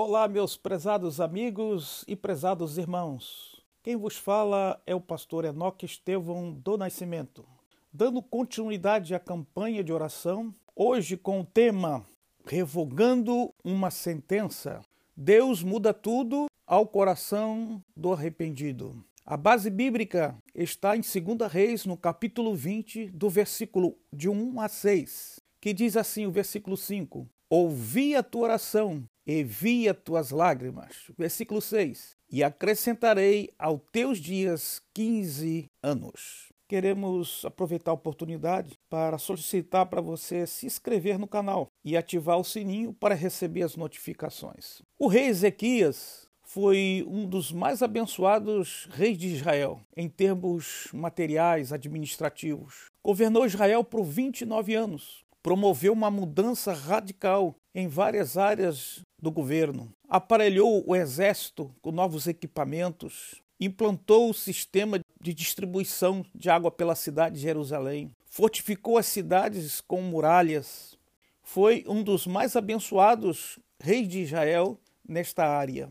Olá, meus prezados amigos e prezados irmãos. Quem vos fala é o pastor Enoque Estevão do Nascimento, dando continuidade à campanha de oração, hoje com o tema Revogando uma sentença. Deus muda tudo ao coração do arrependido. A base bíblica está em 2 Reis, no capítulo 20, do versículo de 1 a 6, que diz assim o versículo 5: Ouvi a tua oração e vi as tuas lágrimas. Versículo 6: E acrescentarei aos teus dias 15 anos. Queremos aproveitar a oportunidade para solicitar para você se inscrever no canal e ativar o sininho para receber as notificações. O rei Ezequias foi um dos mais abençoados reis de Israel em termos materiais, administrativos. Governou Israel por 29 anos, promoveu uma mudança radical em várias áreas do governo, aparelhou o exército com novos equipamentos, implantou o sistema de distribuição de água pela cidade de Jerusalém, fortificou as cidades com muralhas. Foi um dos mais abençoados reis de Israel nesta área.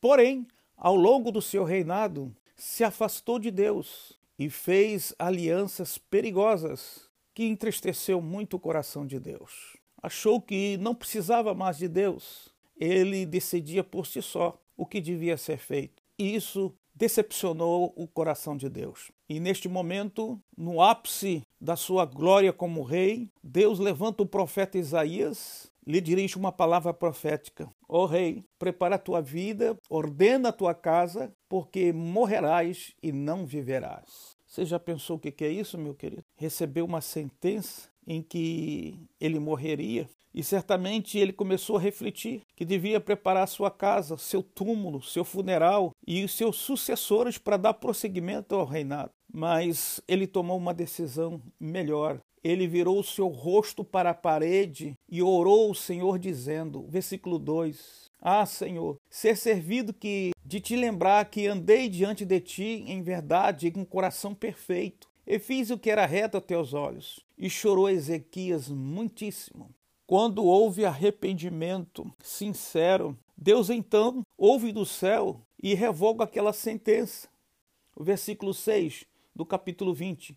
Porém, ao longo do seu reinado, se afastou de Deus e fez alianças perigosas que entristeceu muito o coração de Deus. Achou que não precisava mais de Deus, ele decidia por si só o que devia ser feito. E isso decepcionou o coração de Deus. E neste momento, no ápice da sua glória como rei, Deus levanta o profeta Isaías lhe dirige uma palavra profética: Ó oh, rei, prepara a tua vida, ordena a tua casa, porque morrerás e não viverás. Você já pensou o que é isso, meu querido? Recebeu uma sentença em que ele morreria e certamente ele começou a refletir que devia preparar sua casa, seu túmulo, seu funeral e os seus sucessores para dar prosseguimento ao reinado. Mas ele tomou uma decisão melhor ele virou o seu rosto para a parede e orou ao Senhor, dizendo, versículo 2: Ah, Senhor, ser servido que de te lembrar que andei diante de ti em verdade e com coração perfeito, e fiz o que era reto a teus olhos. E chorou Ezequias muitíssimo. Quando houve arrependimento sincero, Deus então ouve do céu e revoga aquela sentença. O versículo 6 do capítulo 20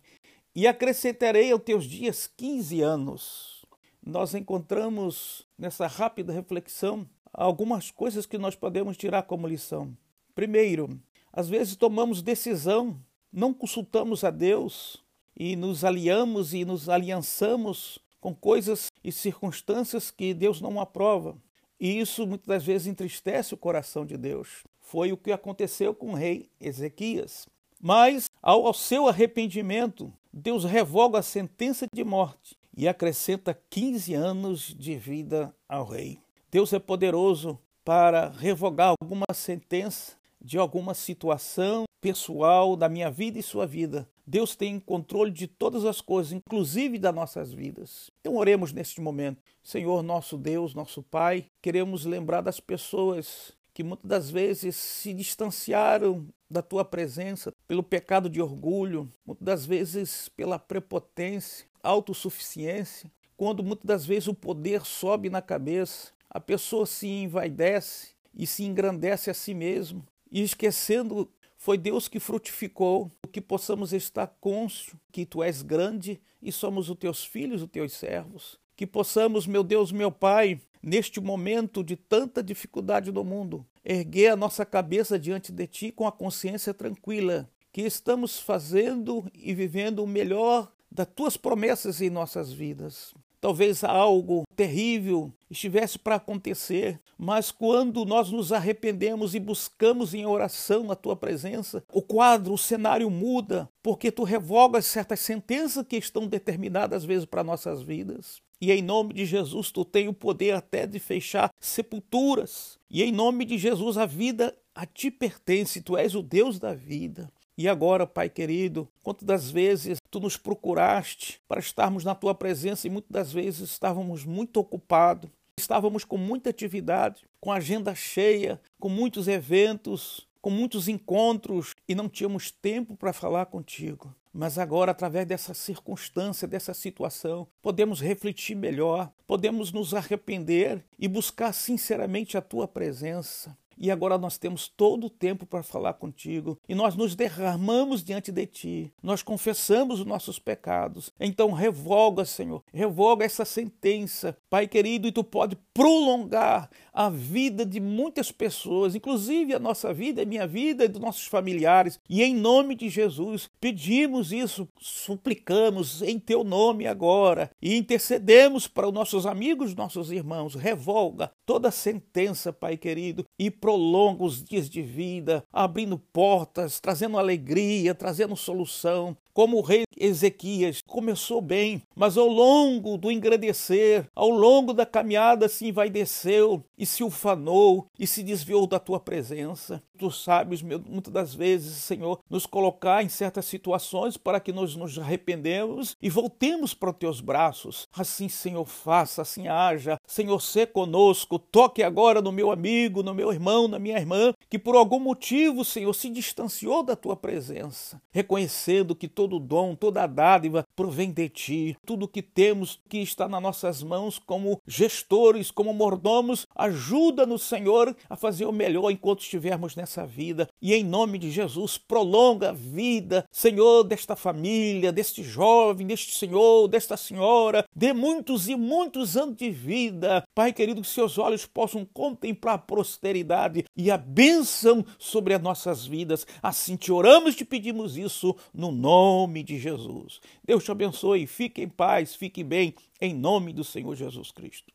e acrescentarei aos teus dias 15 anos. Nós encontramos nessa rápida reflexão algumas coisas que nós podemos tirar como lição. Primeiro, às vezes tomamos decisão, não consultamos a Deus e nos aliamos e nos aliançamos com coisas e circunstâncias que Deus não aprova. E isso muitas vezes entristece o coração de Deus. Foi o que aconteceu com o rei Ezequias. Mas, ao, ao seu arrependimento, Deus revoga a sentença de morte e acrescenta 15 anos de vida ao rei. Deus é poderoso para revogar alguma sentença de alguma situação pessoal da minha vida e sua vida. Deus tem controle de todas as coisas, inclusive das nossas vidas. Então oremos neste momento. Senhor, nosso Deus, nosso Pai, queremos lembrar das pessoas que muitas das vezes se distanciaram da tua presença pelo pecado de orgulho, muitas das vezes pela prepotência, autossuficiência, quando muitas das vezes o poder sobe na cabeça, a pessoa se envaidece e se engrandece a si mesmo, e esquecendo foi Deus que frutificou, que possamos estar cônscio que tu és grande e somos os teus filhos, os teus servos. Que possamos, meu Deus, meu Pai, neste momento de tanta dificuldade no mundo, erguer a nossa cabeça diante de Ti com a consciência tranquila, que estamos fazendo e vivendo o melhor das Tuas promessas em nossas vidas. Talvez algo terrível estivesse para acontecer, mas quando nós nos arrependemos e buscamos em oração a tua presença, o quadro, o cenário muda, porque tu revogas certas sentenças que estão determinadas às vezes para nossas vidas. E em nome de Jesus, tu tem o poder até de fechar sepulturas. E em nome de Jesus, a vida a ti pertence, tu és o Deus da vida. E agora, Pai querido, quantas vezes tu nos procuraste para estarmos na tua presença e muitas das vezes estávamos muito ocupados, estávamos com muita atividade, com agenda cheia, com muitos eventos, com muitos encontros e não tínhamos tempo para falar contigo. Mas agora, através dessa circunstância, dessa situação, podemos refletir melhor, podemos nos arrepender e buscar sinceramente a tua presença e agora nós temos todo o tempo para falar contigo e nós nos derramamos diante de ti, nós confessamos os nossos pecados. Então revoga, Senhor, revoga essa sentença, Pai querido, e tu pode prolongar a vida de muitas pessoas, inclusive a nossa vida, a minha vida e dos nossos familiares. E em nome de Jesus, pedimos isso, suplicamos em teu nome agora e intercedemos para os nossos amigos, nossos irmãos. Revoga toda sentença, Pai querido, e prolonga os dias de vida, abrindo portas, trazendo alegria, trazendo solução, como o rei Ezequias começou bem, mas ao longo do engrandecer, ao longo da caminhada, se envaideceu e se ufanou e se desviou da tua presença. Tu sabes, muitas das vezes, Senhor, nos colocar em certas situações para que nós nos arrependemos e voltemos para os teus braços. Assim, Senhor, faça, assim haja. Senhor, se conosco, toque agora no meu amigo, no meu irmão, na minha irmã, que por algum motivo, Senhor, se distanciou da tua presença, reconhecendo que todo dom, toda dádiva provém de ti. Tudo que temos que está nas nossas mãos como gestores, como mordomos, ajuda-nos, Senhor, a fazer o melhor enquanto estivermos nessa vida. E em nome de Jesus, prolonga a vida, Senhor, desta família, deste jovem, deste senhor, desta senhora, de muitos e muitos anos de vida. Pai querido, que seus olhos possam contemplar a prosperidade e a bênção sobre as nossas vidas. Assim te oramos e te pedimos isso no nome nome de Jesus. Deus te abençoe, fique em paz, fique bem, em nome do Senhor Jesus Cristo.